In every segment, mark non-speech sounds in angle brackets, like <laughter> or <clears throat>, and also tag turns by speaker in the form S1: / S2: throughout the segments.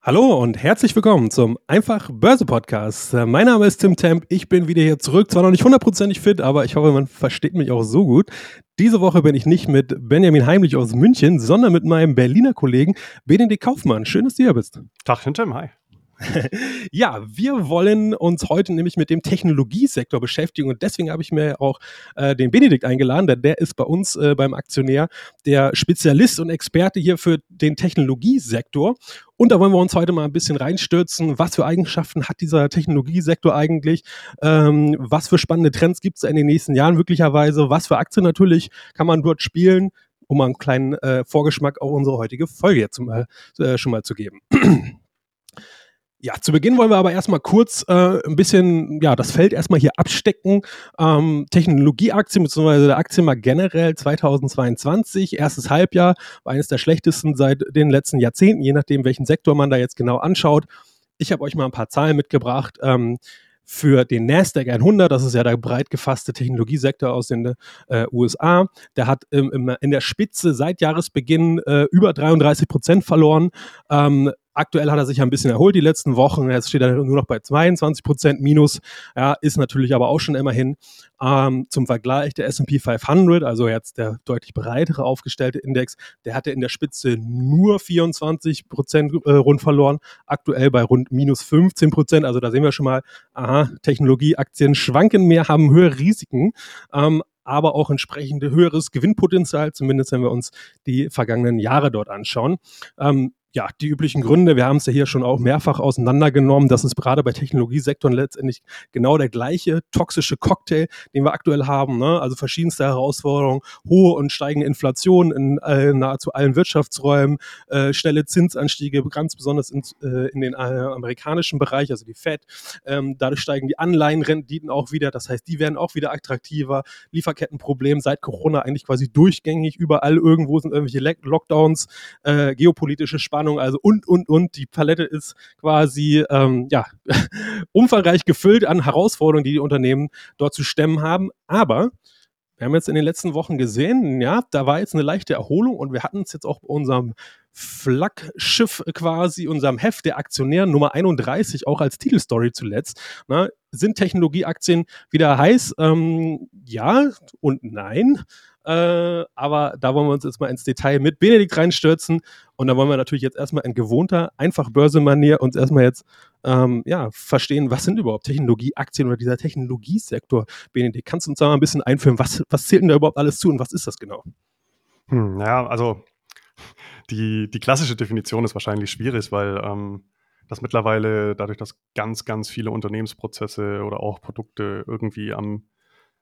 S1: Hallo und herzlich willkommen zum Einfach Börse Podcast. Äh, mein Name ist Tim Temp. Ich bin wieder hier zurück. Zwar noch nicht hundertprozentig fit, aber ich hoffe, man versteht mich auch so gut. Diese Woche bin ich nicht mit Benjamin Heimlich aus München, sondern mit meinem Berliner Kollegen Benedikt Kaufmann. Schön, dass du hier bist.
S2: Tag, Tim. Hi. <laughs>
S1: ja, wir wollen uns heute nämlich mit dem Technologiesektor beschäftigen und deswegen habe ich mir auch äh, den Benedikt eingeladen, denn der ist bei uns äh, beim Aktionär der Spezialist und Experte hier für den Technologiesektor. Und da wollen wir uns heute mal ein bisschen reinstürzen. Was für Eigenschaften hat dieser Technologiesektor eigentlich? Ähm, was für spannende Trends gibt es in den nächsten Jahren möglicherweise? Was für Aktien natürlich kann man dort spielen? um mal einen kleinen äh, Vorgeschmack auf unsere heutige Folge jetzt zum, äh, schon mal zu geben. Ja, zu Beginn wollen wir aber erstmal kurz äh, ein bisschen, ja, das Feld erstmal hier abstecken. Ähm, Technologieaktien bzw. der Aktienmarkt generell 2022, erstes Halbjahr, war eines der schlechtesten seit den letzten Jahrzehnten, je nachdem, welchen Sektor man da jetzt genau anschaut. Ich habe euch mal ein paar Zahlen mitgebracht. Ähm, für den Nasdaq 100, das ist ja der breit gefasste Technologiesektor aus den äh, USA, der hat im, im, in der Spitze seit Jahresbeginn äh, über 33 Prozent verloren. Ähm, Aktuell hat er sich ein bisschen erholt die letzten Wochen. Jetzt steht er nur noch bei 22 Prozent Minus. Ja, ist natürlich aber auch schon immerhin ähm, zum Vergleich der S&P 500, also jetzt der deutlich breitere aufgestellte Index, der hatte in der Spitze nur 24 Prozent äh, rund verloren. Aktuell bei rund minus 15 Prozent. Also da sehen wir schon mal, aha, Technologieaktien schwanken mehr, haben höhere Risiken. Ähm, aber auch entsprechend höheres Gewinnpotenzial, zumindest wenn wir uns die vergangenen Jahre dort anschauen. Ähm, ja, die üblichen Gründe, wir haben es ja hier schon auch mehrfach auseinandergenommen, das ist gerade bei Technologiesektoren letztendlich genau der gleiche toxische Cocktail, den wir aktuell haben. Ne? Also verschiedenste Herausforderungen, hohe und steigende Inflation in äh, nahezu allen Wirtschaftsräumen, äh, schnelle Zinsanstiege, ganz besonders in, äh, in den äh, amerikanischen Bereich, also die Fed. Ähm, dadurch steigen die Anleihenrenditen auch wieder, das heißt, die werden auch wieder attraktiver. Lieferkettenproblem seit Corona eigentlich quasi durchgängig, überall irgendwo sind irgendwelche Lockdowns, äh, geopolitische Spannungen Spannung, also und, und, und. Die Palette ist quasi, ähm, ja, <laughs> umfangreich gefüllt an Herausforderungen, die die Unternehmen dort zu stemmen haben. Aber wir haben jetzt in den letzten Wochen gesehen, ja, da war jetzt eine leichte Erholung und wir hatten es jetzt auch bei unserem Flaggschiff quasi, unserem Heft der Aktionär Nummer 31, auch als Titelstory zuletzt. Na, sind Technologieaktien wieder heiß? Ähm, ja und nein. Äh, aber da wollen wir uns jetzt mal ins Detail mit Benedikt reinstürzen. Und da wollen wir natürlich jetzt erstmal in gewohnter, einfach Börsemanier uns erstmal jetzt ähm, ja, verstehen, was sind überhaupt Technologieaktien oder dieser Technologiesektor. Benedikt, kannst du uns da mal ein bisschen einführen? Was, was zählt denn da überhaupt alles zu und was ist das genau?
S2: Hm, ja, also die, die klassische Definition ist wahrscheinlich schwierig, weil ähm, das mittlerweile dadurch, dass ganz, ganz viele Unternehmensprozesse oder auch Produkte irgendwie am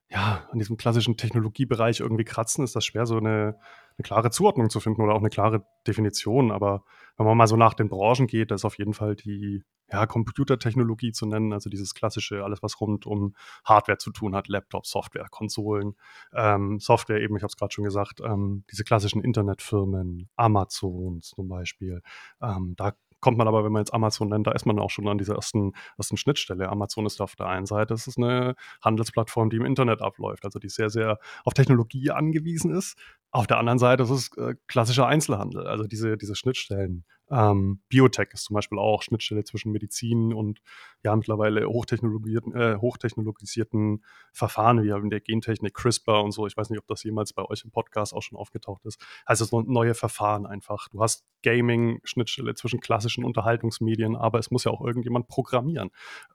S2: ja, an diesem klassischen Technologiebereich irgendwie kratzen, ist das schwer, so eine, eine klare Zuordnung zu finden oder auch eine klare Definition. Aber wenn man mal so nach den Branchen geht, da ist auf jeden Fall die ja, Computertechnologie zu nennen, also dieses klassische, alles was rund um Hardware zu tun hat, Laptops, Software, Konsolen, ähm, Software eben, ich habe es gerade schon gesagt, ähm, diese klassischen Internetfirmen, Amazon zum Beispiel, ähm, da kommt man aber, wenn man jetzt Amazon nennt, da ist man auch schon an dieser ersten, ersten Schnittstelle. Amazon ist auf der einen Seite, es ist eine Handelsplattform, die im Internet abläuft, also die sehr, sehr auf Technologie angewiesen ist. Auf der anderen Seite ist es äh, klassischer Einzelhandel, also diese, diese Schnittstellen. Ähm, Biotech ist zum Beispiel auch Schnittstelle zwischen Medizin und ja mittlerweile hochtechnologisierten, äh, hochtechnologisierten Verfahren wie in der Gentechnik, CRISPR und so. Ich weiß nicht, ob das jemals bei euch im Podcast auch schon aufgetaucht ist. Also so neue Verfahren einfach. Du hast Gaming, Schnittstelle zwischen klassischen Unterhaltungsmedien, aber es muss ja auch irgendjemand programmieren.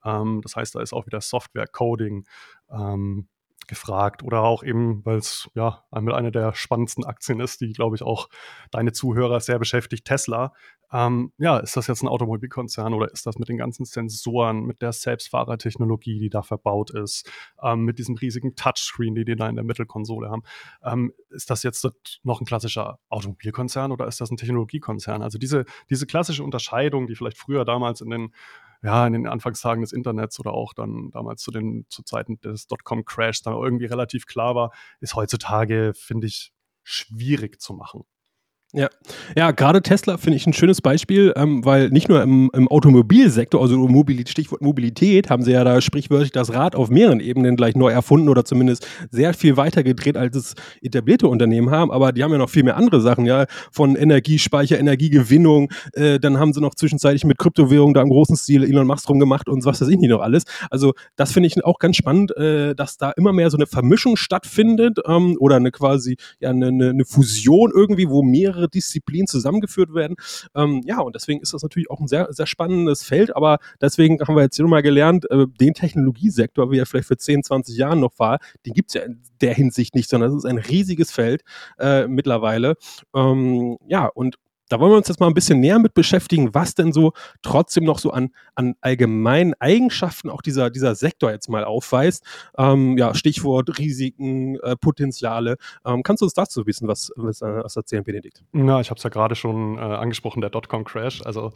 S2: Ähm, das heißt, da ist auch wieder Software, Coding, ähm, gefragt oder auch eben, weil es ja mit einer der spannendsten Aktien ist, die, glaube ich, auch deine Zuhörer sehr beschäftigt, Tesla. Ähm, ja, ist das jetzt ein Automobilkonzern oder ist das mit den ganzen Sensoren, mit der Selbstfahrertechnologie, die da verbaut ist, ähm, mit diesem riesigen Touchscreen, die die da in der Mittelkonsole haben? Ähm, ist das jetzt noch ein klassischer Automobilkonzern oder ist das ein Technologiekonzern? Also diese, diese klassische Unterscheidung, die vielleicht früher damals in den ja, in den Anfangstagen des Internets oder auch dann damals zu den zu Zeiten des Dotcom-Crash dann irgendwie relativ klar war, ist heutzutage, finde ich, schwierig zu machen.
S1: Ja, ja gerade Tesla finde ich ein schönes Beispiel, ähm, weil nicht nur im, im Automobilsektor, also Mobilität, Stichwort Mobilität, haben sie ja da sprichwörtlich das Rad auf mehreren Ebenen gleich neu erfunden oder zumindest sehr viel weiter gedreht, als es etablierte Unternehmen haben. Aber die haben ja noch viel mehr andere Sachen, ja, von Energiespeicher, Energiegewinnung. Äh, dann haben sie noch zwischenzeitlich mit Kryptowährungen da im großen Stil Elon Musk drum gemacht und was weiß ich nicht noch alles. Also das finde ich auch ganz spannend, äh, dass da immer mehr so eine Vermischung stattfindet ähm, oder eine quasi ja eine, eine Fusion irgendwie, wo mehrere mehrere Disziplinen zusammengeführt werden. Ähm, ja, und deswegen ist das natürlich auch ein sehr, sehr spannendes Feld, aber deswegen haben wir jetzt hier nochmal gelernt, äh, den Technologiesektor, wie er vielleicht für 10, 20 Jahren noch war, den gibt es ja in der Hinsicht nicht, sondern es ist ein riesiges Feld äh, mittlerweile. Ähm, ja, und da wollen wir uns jetzt mal ein bisschen näher mit beschäftigen, was denn so trotzdem noch so an, an allgemeinen Eigenschaften auch dieser, dieser Sektor jetzt mal aufweist. Ähm, ja, Stichwort Risiken, äh, Potenziale. Ähm, kannst du uns dazu wissen, was, was, äh, was erzählen, Benedikt?
S2: Ja, ich habe es ja gerade schon äh, angesprochen, der Dotcom-Crash. Also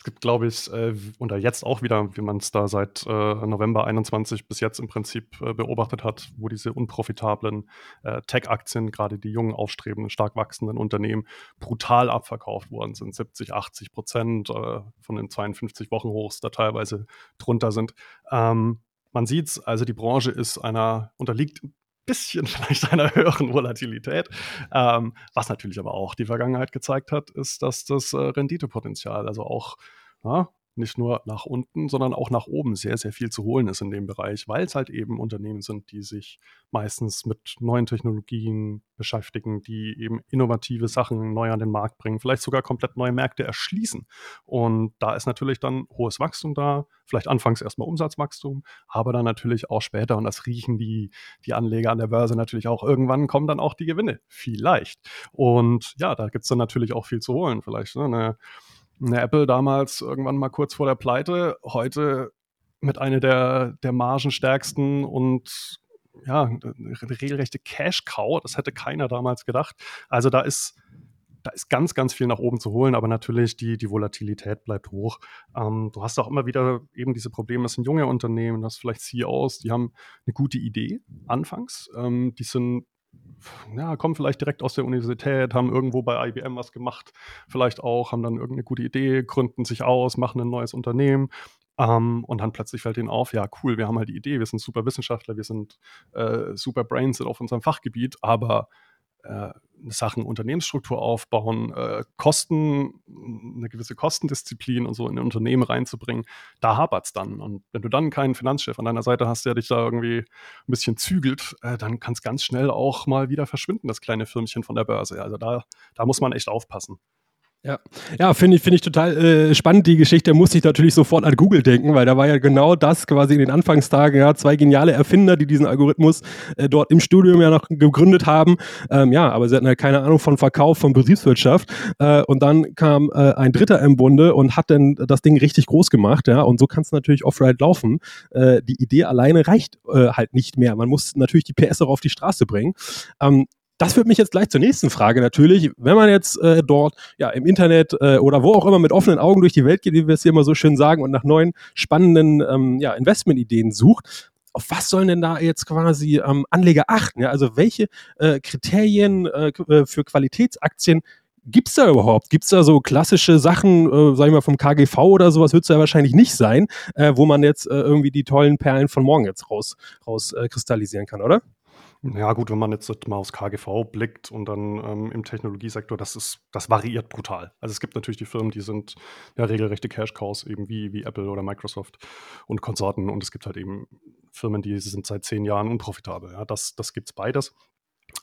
S2: es gibt, glaube ich, äh, oder jetzt auch wieder, wie man es da seit äh, November 21 bis jetzt im Prinzip äh, beobachtet hat, wo diese unprofitablen äh, Tech-Aktien, gerade die jungen, aufstrebenden, stark wachsenden Unternehmen, brutal abverkauft worden sind. 70, 80 Prozent äh, von den 52 Wochen Hochs da teilweise drunter sind. Ähm, man sieht es, also die Branche ist einer, unterliegt bisschen <laughs> vielleicht einer höheren Volatilität. Ähm, was natürlich aber auch die Vergangenheit gezeigt hat, ist, dass das äh, Renditepotenzial, also auch ja, nicht nur nach unten, sondern auch nach oben sehr, sehr viel zu holen ist in dem Bereich, weil es halt eben Unternehmen sind, die sich meistens mit neuen Technologien beschäftigen, die eben innovative Sachen neu an den Markt bringen, vielleicht sogar komplett neue Märkte erschließen. Und da ist natürlich dann hohes Wachstum da, vielleicht anfangs erstmal Umsatzwachstum, aber dann natürlich auch später, und das riechen die, die Anleger an der Börse natürlich auch, irgendwann kommen dann auch die Gewinne, vielleicht. Und ja, da gibt es dann natürlich auch viel zu holen, vielleicht ne, eine Apple damals irgendwann mal kurz vor der Pleite, heute mit einer der, der margenstärksten und ja, eine regelrechte Cash-Cow. Das hätte keiner damals gedacht. Also da ist, da ist ganz, ganz viel nach oben zu holen, aber natürlich die, die Volatilität bleibt hoch. Ähm, du hast auch immer wieder eben diese Probleme, das sind junge Unternehmen, das vielleicht CEOs, die haben eine gute Idee anfangs. Ähm, die sind ja, kommen vielleicht direkt aus der Universität, haben irgendwo bei IBM was gemacht, vielleicht auch, haben dann irgendeine gute Idee, gründen sich aus, machen ein neues Unternehmen. Ähm, und dann plötzlich fällt ihnen auf, ja, cool, wir haben halt die Idee, wir sind super Wissenschaftler, wir sind äh, super Brains auf unserem Fachgebiet, aber äh, Sachen Unternehmensstruktur aufbauen, äh, Kosten, eine gewisse Kostendisziplin und so in ein Unternehmen reinzubringen, da hapert es dann. Und wenn du dann keinen Finanzchef an deiner Seite hast, der dich da irgendwie ein bisschen zügelt, äh, dann kann es ganz schnell auch mal wieder verschwinden, das kleine Firmchen von der Börse. Also da, da muss man echt aufpassen.
S1: Ja, ja finde ich, find ich total äh, spannend, die Geschichte. Musste ich natürlich sofort an Google denken, weil da war ja genau das quasi in den Anfangstagen, ja, zwei geniale Erfinder, die diesen Algorithmus äh, dort im Studium ja noch gegründet haben. Ähm, ja, aber sie hatten ja keine Ahnung von Verkauf, von Betriebswirtschaft. Äh, und dann kam äh, ein Dritter im Bunde und hat dann das Ding richtig groß gemacht, ja. Und so kann es natürlich off-right laufen. Äh, die Idee alleine reicht äh, halt nicht mehr. Man muss natürlich die PS auch auf die Straße bringen. Ähm, das führt mich jetzt gleich zur nächsten Frage natürlich. Wenn man jetzt äh, dort ja im Internet äh, oder wo auch immer mit offenen Augen durch die Welt geht, wie wir es hier immer so schön sagen, und nach neuen spannenden ähm, ja, Investmentideen sucht, auf was sollen denn da jetzt quasi ähm, Anleger achten? Ja? Also welche äh, Kriterien äh, äh für Qualitätsaktien gibt es da überhaupt? Gibt es da so klassische Sachen, äh, sag ich mal, vom KGV oder sowas, wird es ja wahrscheinlich nicht sein, äh, wo man jetzt äh, irgendwie die tollen Perlen von morgen jetzt raus, raus äh, kann, oder?
S2: Ja, gut, wenn man jetzt mal aufs KGV blickt und dann ähm, im Technologiesektor, das ist, das variiert brutal. Also es gibt natürlich die Firmen, die sind ja regelrechte Cash-Cows, eben wie, wie Apple oder Microsoft und Konsorten. Und es gibt halt eben Firmen, die sind seit zehn Jahren unprofitabel. Ja, das, das gibt es beides.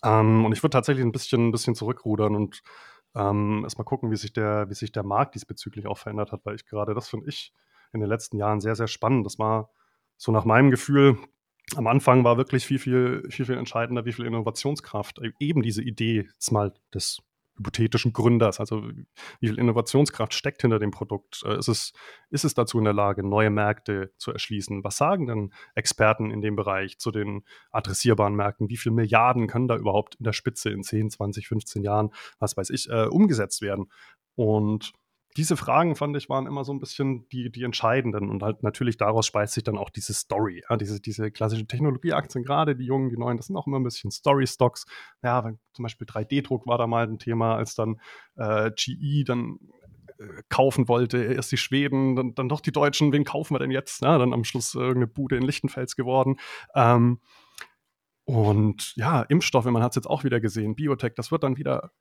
S2: Ähm, und ich würde tatsächlich ein bisschen, ein bisschen zurückrudern und ähm, erstmal gucken, wie sich, der, wie sich der Markt diesbezüglich auch verändert hat, weil ich gerade, das finde ich in den letzten Jahren sehr, sehr spannend. Das war so nach meinem Gefühl am Anfang war wirklich viel, viel, viel, viel entscheidender, wie viel Innovationskraft e-, eben diese Idee mal des hypothetischen Gründers, also wie viel Innovationskraft steckt hinter dem Produkt? Äh, ist es, ist es dazu in der Lage, neue Märkte zu erschließen? Was sagen denn Experten in dem Bereich zu den adressierbaren Märkten? Wie viele Milliarden können da überhaupt in der Spitze in 10, 20, 15 Jahren, was weiß ich, äh, umgesetzt werden? Und diese Fragen, fand ich, waren immer so ein bisschen die, die entscheidenden. Und halt natürlich daraus speist sich dann auch diese Story. Ja, diese, diese klassischen Technologieaktien, gerade die jungen, die neuen, das sind auch immer ein bisschen Story-Stocks. Ja, wenn, zum Beispiel 3D-Druck war da mal ein Thema, als dann äh, GE dann äh, kaufen wollte, erst die Schweden, dann, dann doch die Deutschen, wen kaufen wir denn jetzt? Ja, dann am Schluss irgendeine Bude in Lichtenfels geworden. Ähm, und ja, Impfstoffe, man hat es jetzt auch wieder gesehen, Biotech, das wird dann wieder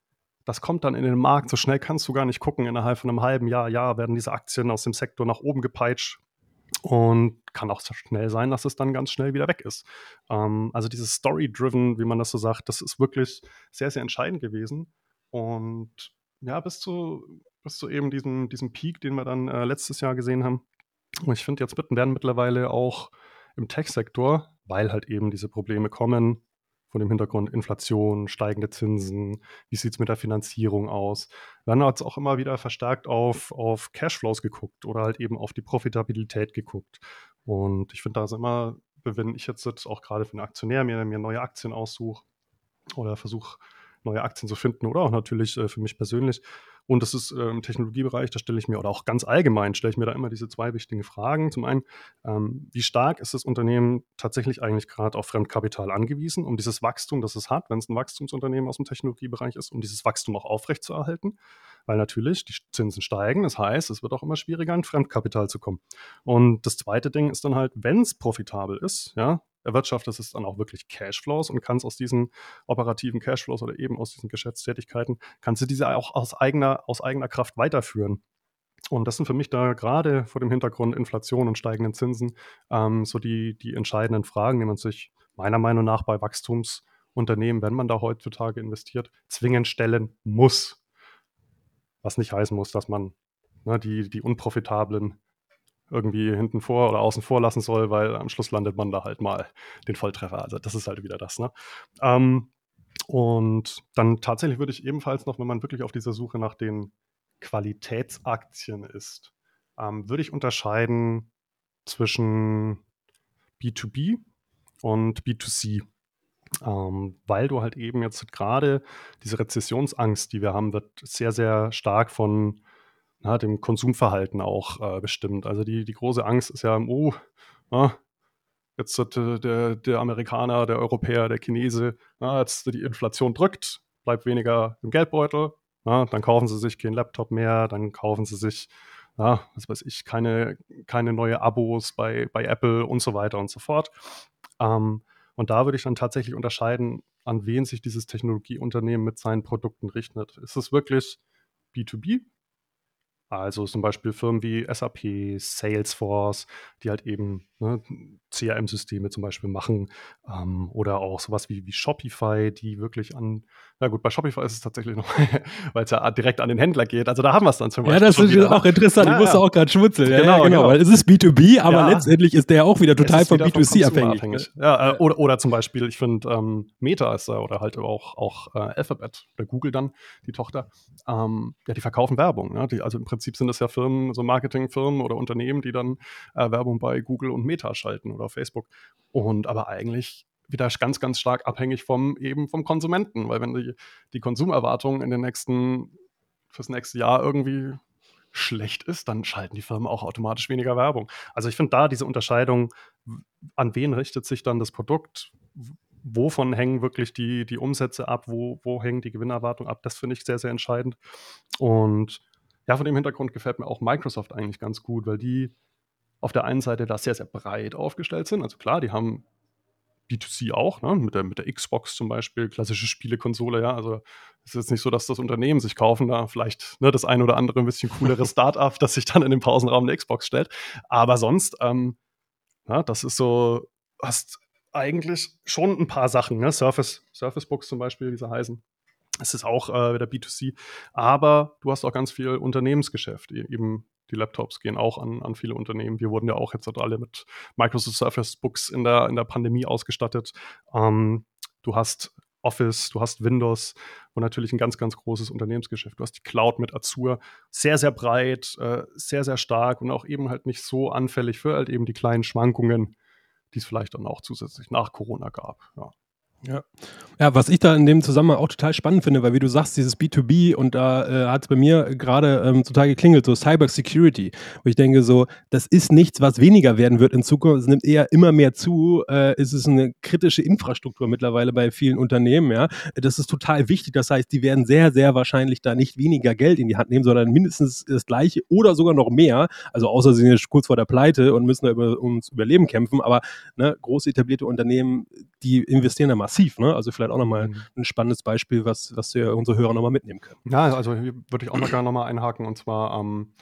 S2: das kommt dann in den Markt. So schnell kannst du gar nicht gucken. Innerhalb von einem halben Jahr, Jahr werden diese Aktien aus dem Sektor nach oben gepeitscht. Und kann auch so schnell sein, dass es dann ganz schnell wieder weg ist. Ähm, also dieses Story-Driven, wie man das so sagt, das ist wirklich sehr, sehr entscheidend gewesen. Und ja, bis zu, bis zu eben diesem, diesem Peak, den wir dann äh, letztes Jahr gesehen haben. Und ich finde, jetzt werden mittlerweile auch im Tech-Sektor, weil halt eben diese Probleme kommen, von dem Hintergrund Inflation, steigende Zinsen, wie sieht es mit der Finanzierung aus. Dann hat es auch immer wieder verstärkt auf, auf Cashflows geguckt oder halt eben auf die Profitabilität geguckt. Und ich finde, da ist immer, wenn ich jetzt auch gerade für einen Aktionär mir, mir neue Aktien aussuche oder versuche, neue Aktien zu finden oder auch natürlich äh, für mich persönlich, und das ist äh, im Technologiebereich, da stelle ich mir, oder auch ganz allgemein, stelle ich mir da immer diese zwei wichtigen Fragen. Zum einen, ähm, wie stark ist das Unternehmen tatsächlich eigentlich gerade auf Fremdkapital angewiesen, um dieses Wachstum, das es hat, wenn es ein Wachstumsunternehmen aus dem Technologiebereich ist, um dieses Wachstum auch aufrechtzuerhalten? Weil natürlich die Zinsen steigen, das heißt, es wird auch immer schwieriger, an Fremdkapital zu kommen. Und das zweite Ding ist dann halt, wenn es profitabel ist, ja, erwirtschaftet es dann auch wirklich Cashflows und kannst aus diesen operativen Cashflows oder eben aus diesen Geschäftstätigkeiten, kannst du diese auch aus eigener, aus eigener Kraft weiterführen. Und das sind für mich da gerade vor dem Hintergrund Inflation und steigenden Zinsen ähm, so die, die entscheidenden Fragen, die man sich meiner Meinung nach bei Wachstumsunternehmen, wenn man da heutzutage investiert, zwingend stellen muss. Was nicht heißen muss, dass man ne, die, die unprofitablen irgendwie hinten vor oder außen vor lassen soll, weil am Schluss landet man da halt mal den Volltreffer. Also das ist halt wieder das. Ne? Ähm, und dann tatsächlich würde ich ebenfalls noch, wenn man wirklich auf dieser Suche nach den Qualitätsaktien ist, ähm, würde ich unterscheiden zwischen B2B und B2C. Ähm, weil du halt eben jetzt gerade diese Rezessionsangst, die wir haben, wird sehr, sehr stark von na, dem Konsumverhalten auch äh, bestimmt. Also die, die große Angst ist ja, oh, na, jetzt hat äh, der, der Amerikaner, der Europäer, der Chinese, na, jetzt die Inflation drückt, bleibt weniger im Geldbeutel, na, dann kaufen sie sich keinen Laptop mehr, dann kaufen sie sich, na, was weiß ich, keine, keine neue Abos bei, bei Apple und so weiter und so fort. Ähm, und da würde ich dann tatsächlich unterscheiden, an wen sich dieses Technologieunternehmen mit seinen Produkten richtet. Ist es wirklich B2B, also zum Beispiel Firmen wie SAP, Salesforce, die halt eben ne, CRM-Systeme zum Beispiel machen ähm, oder auch sowas wie, wie Shopify, die wirklich an, na gut, bei Shopify ist es tatsächlich noch, <laughs> weil es ja direkt an den Händler geht. Also da haben wir es dann zum
S1: Beispiel. Ja, das ist auch interessant. Ja, ich musste ja. auch gerade schmutzeln. Ja, genau, genau, genau, weil es ist B2B, aber letztendlich ist der auch wieder total von B2C abhängig. abhängig.
S2: Ja, äh, oder, oder zum Beispiel, ich finde ähm, Meta ist da oder halt auch, auch äh, Alphabet oder Google dann, die Tochter, ähm, ja, die verkaufen Werbung. Ne? Die, also im Prinzip sind das ja Firmen, so Marketingfirmen oder Unternehmen, die dann äh, Werbung bei Google und Meta schalten oder Facebook. Und aber eigentlich wieder ganz, ganz stark abhängig vom eben vom Konsumenten, weil wenn die, die Konsumerwartung in den nächsten, fürs nächste Jahr irgendwie schlecht ist, dann schalten die Firmen auch automatisch weniger Werbung. Also ich finde da diese Unterscheidung, an wen richtet sich dann das Produkt, wovon hängen wirklich die, die Umsätze ab, wo, wo hängen die Gewinnerwartungen ab, das finde ich sehr, sehr entscheidend. Und ja, von dem Hintergrund gefällt mir auch Microsoft eigentlich ganz gut, weil die auf der einen Seite da sehr, sehr breit aufgestellt sind. Also klar, die haben B2C auch, ne? mit, der, mit der Xbox zum Beispiel, klassische Spielekonsole, ja. Also es ist jetzt nicht so, dass das Unternehmen sich kaufen, da vielleicht ne, das ein oder andere ein bisschen coolere <laughs> Start-up, das sich dann in den Pausenraum eine Xbox stellt. Aber sonst, ähm, ja, das ist so, hast eigentlich schon ein paar Sachen, ne? Surface, Surface Books zum Beispiel, wie sie heißen. Es ist auch äh, wieder B2C, aber du hast auch ganz viel Unternehmensgeschäft, e-, eben die Laptops gehen auch an, an viele Unternehmen. Wir wurden ja auch jetzt alle mit Microsoft Surface Books in der, in der Pandemie ausgestattet. Ähm, du hast Office, du hast Windows und natürlich ein ganz, ganz großes Unternehmensgeschäft. Du hast die Cloud mit Azure, sehr, sehr breit, äh, sehr, sehr stark und auch eben halt nicht so anfällig für halt eben die kleinen Schwankungen, die es vielleicht dann auch zusätzlich nach Corona gab. Ja.
S1: Ja. Ja, was ich da in dem Zusammenhang auch total spannend finde, weil wie du sagst, dieses B2B und da äh, hat es bei mir gerade ähm, total geklingelt, so Cyber Security, wo ich denke so, das ist nichts, was weniger werden wird in Zukunft, es nimmt eher immer mehr zu, äh, es ist eine kritische Infrastruktur mittlerweile bei vielen Unternehmen, ja, das ist total wichtig, das heißt, die werden sehr, sehr wahrscheinlich da nicht weniger Geld in die Hand nehmen, sondern mindestens das gleiche oder sogar noch mehr, also außer sie sind kurz vor der Pleite und müssen da über, ums Überleben kämpfen, aber ne, große etablierte Unternehmen, die investieren da massiv, ne, also vielleicht auch nochmal mhm. ein spannendes Beispiel, was, was wir unsere Hörer nochmal mitnehmen können.
S2: Ja, also hier würde ich auch noch gerne nochmal einhaken und zwar, ähm,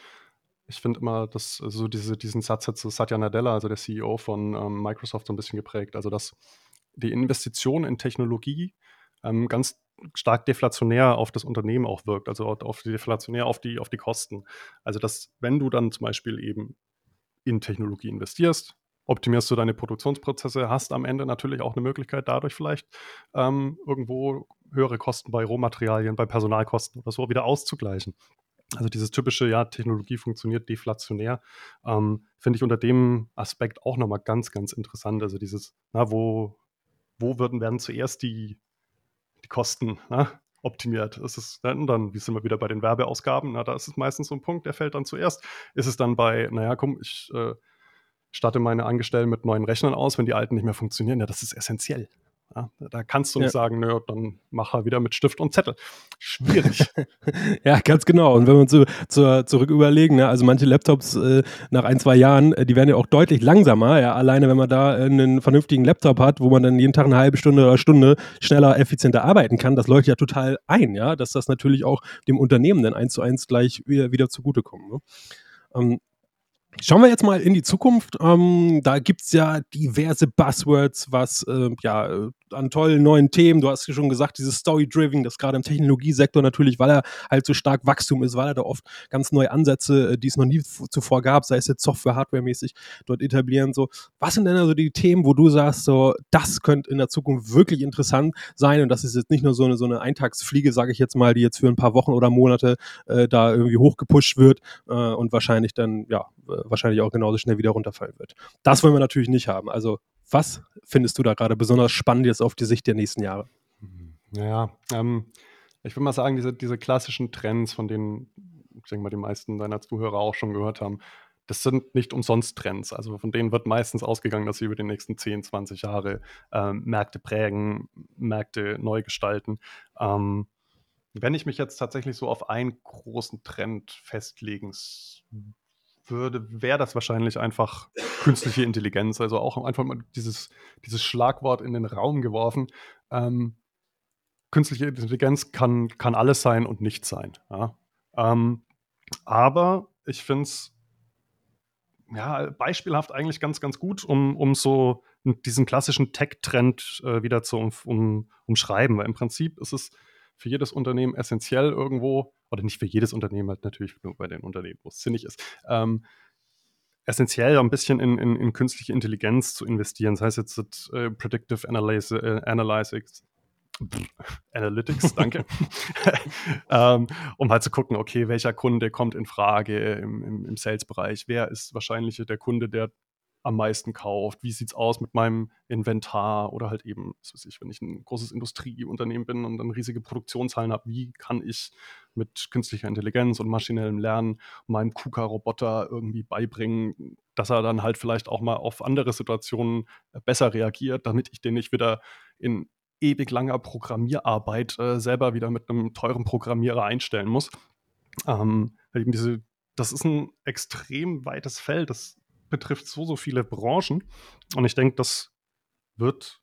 S2: ich finde immer, dass so diese, diesen Satz hat so Satya Nadella, also der CEO von ähm, Microsoft, so ein bisschen geprägt. Also, dass die Investition in Technologie ähm, ganz stark deflationär auf das Unternehmen auch wirkt, also auf die deflationär auf die, auf die Kosten. Also, dass wenn du dann zum Beispiel eben in Technologie investierst, optimierst du deine Produktionsprozesse, hast am Ende natürlich auch eine Möglichkeit, dadurch vielleicht ähm, irgendwo höhere Kosten bei Rohmaterialien, bei Personalkosten oder so wieder auszugleichen. Also dieses typische, ja, Technologie funktioniert deflationär, ähm, finde ich unter dem Aspekt auch nochmal ganz, ganz interessant. Also dieses, na, wo, wo würden, werden zuerst die, die Kosten na, optimiert? Ist es dann, dann, wie sind wir wieder bei den Werbeausgaben? Na, da ist es meistens so ein Punkt, der fällt dann zuerst. Ist es dann bei, naja, komm, ich äh, statte meine Angestellten mit neuen Rechnern aus, wenn die alten nicht mehr funktionieren. Ja, das ist essentiell. Ja, da kannst du nicht ja. sagen, nö, dann mach er wieder mit Stift und Zettel. Schwierig. <laughs>
S1: ja, ganz genau. Und wenn wir uns so, zu, zurück überlegen, ne, also manche Laptops äh, nach ein, zwei Jahren, äh, die werden ja auch deutlich langsamer. Ja, alleine wenn man da äh, einen vernünftigen Laptop hat, wo man dann jeden Tag eine halbe Stunde oder Stunde schneller, effizienter arbeiten kann, das leuchtet ja total ein, ja, dass das natürlich auch dem Unternehmen dann eins zu eins gleich wieder, wieder zugutekommt. Ne? Ähm, Schauen wir jetzt mal in die Zukunft. Ähm, da gibt es ja diverse Buzzwords, was äh, ja an tollen neuen Themen. Du hast schon gesagt, dieses Story-Driven, das gerade im Technologiesektor natürlich, weil er halt so stark Wachstum ist, weil er da oft ganz neue Ansätze, äh, die es noch nie zuvor gab, sei es jetzt Software, Hardware-mäßig, dort etablieren. So, was sind denn also die Themen, wo du sagst, so, das könnte in der Zukunft wirklich interessant sein und das ist jetzt nicht nur so eine, so eine Eintagsfliege, sage ich jetzt mal, die jetzt für ein paar Wochen oder Monate äh, da irgendwie hochgepusht wird äh, und wahrscheinlich dann, ja, wahrscheinlich auch genauso schnell wieder runterfallen wird. Das wollen wir natürlich nicht haben. Also was findest du da gerade besonders spannend jetzt auf die Sicht der nächsten Jahre?
S2: Naja, ähm, ich würde mal sagen, diese, diese klassischen Trends, von denen, ich denke mal, die meisten deiner Zuhörer auch schon gehört haben, das sind nicht umsonst Trends. Also von denen wird meistens ausgegangen, dass sie über die nächsten 10, 20 Jahre ähm, Märkte prägen, Märkte neu gestalten. Ähm, wenn ich mich jetzt tatsächlich so auf einen großen Trend festlegen würde, wäre das wahrscheinlich einfach künstliche Intelligenz. Also auch einfach mal dieses, dieses Schlagwort in den Raum geworfen. Ähm, künstliche Intelligenz kann, kann alles sein und nichts sein. Ja? Ähm, aber ich finde es ja, beispielhaft eigentlich ganz, ganz gut, um, um so diesen klassischen Tech-Trend äh, wieder zu um, um, umschreiben. Weil im Prinzip ist es für jedes Unternehmen essentiell irgendwo, oder nicht für jedes Unternehmen, halt natürlich nur bei den Unternehmen, wo es sinnig ist, ähm, essentiell ein bisschen in, in, in, künstliche Intelligenz zu investieren. Das heißt jetzt äh, Predictive Analysis, äh, Analytics, <laughs> Analytics, danke, <laughs> <laughs> ähm, um halt zu gucken, okay, welcher Kunde kommt in Frage im, im, im Sales-Bereich, wer ist wahrscheinlich der Kunde, der am meisten kauft, wie sieht es aus mit meinem Inventar oder halt eben, was weiß ich, wenn ich ein großes Industrieunternehmen bin und dann riesige Produktionshallen habe, wie kann ich mit künstlicher Intelligenz und maschinellem Lernen meinem KUKA-Roboter irgendwie beibringen, dass er dann halt vielleicht auch mal auf andere Situationen äh, besser reagiert, damit ich den nicht wieder in ewig langer Programmierarbeit äh, selber wieder mit einem teuren Programmierer einstellen muss. Ähm, eben diese, das ist ein extrem weites Feld, das betrifft so, so viele Branchen. Und ich denke, das wird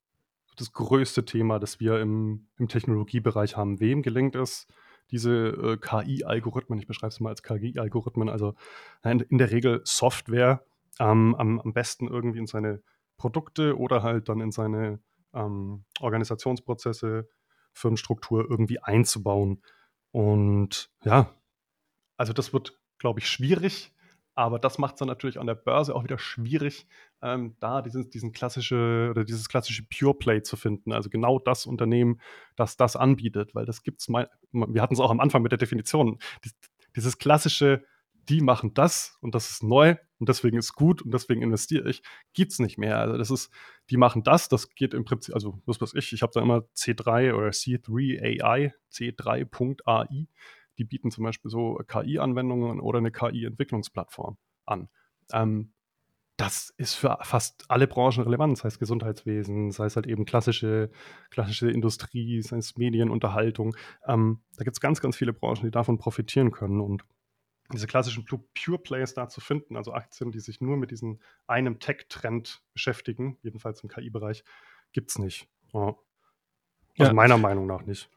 S2: das größte Thema, das wir im, im Technologiebereich haben. Wem gelingt es, diese äh, KI-Algorithmen, ich beschreibe es mal als KI-Algorithmen, also in, in, der Regel Software, ähm, am, am besten irgendwie in seine Produkte oder halt dann in seine ähm, Organisationsprozesse, Firmenstruktur irgendwie einzubauen. Und ja, also das wird, glaube ich, schwierig. Aber das macht es dann natürlich an der Börse auch wieder schwierig, ähm, da diesen, diesen klassische oder dieses klassische Pure Play zu finden. Also genau das Unternehmen, das das anbietet, weil das gibt es mal, wir hatten es auch am Anfang mit der Definition. Dieses klassische die machen das und das ist neu und deswegen ist gut und deswegen investiere ich, gibt es nicht mehr. Also das ist, die machen das, das geht im Prinzip, also was weiß ich, ich habe da immer C3 oder C3 AI, C3.ai, die bieten zum Beispiel so KI-Anwendungen oder eine KI-Entwicklungsplattform an. Ähm, das ist für fast alle Branchen relevant, sei es Gesundheitswesen, sei es halt eben klassische, klassische Industrie, sei es Medien, Unterhaltung. Ähm, da gibt es ganz, ganz viele Branchen, die davon profitieren können. Und diese klassischen Pure Plays da zu finden, also Aktien, die sich nur mit diesem einem Tech-Trend beschäftigen, jedenfalls im KI-Bereich, gibt es nicht. Also ja. meiner Meinung nach nicht.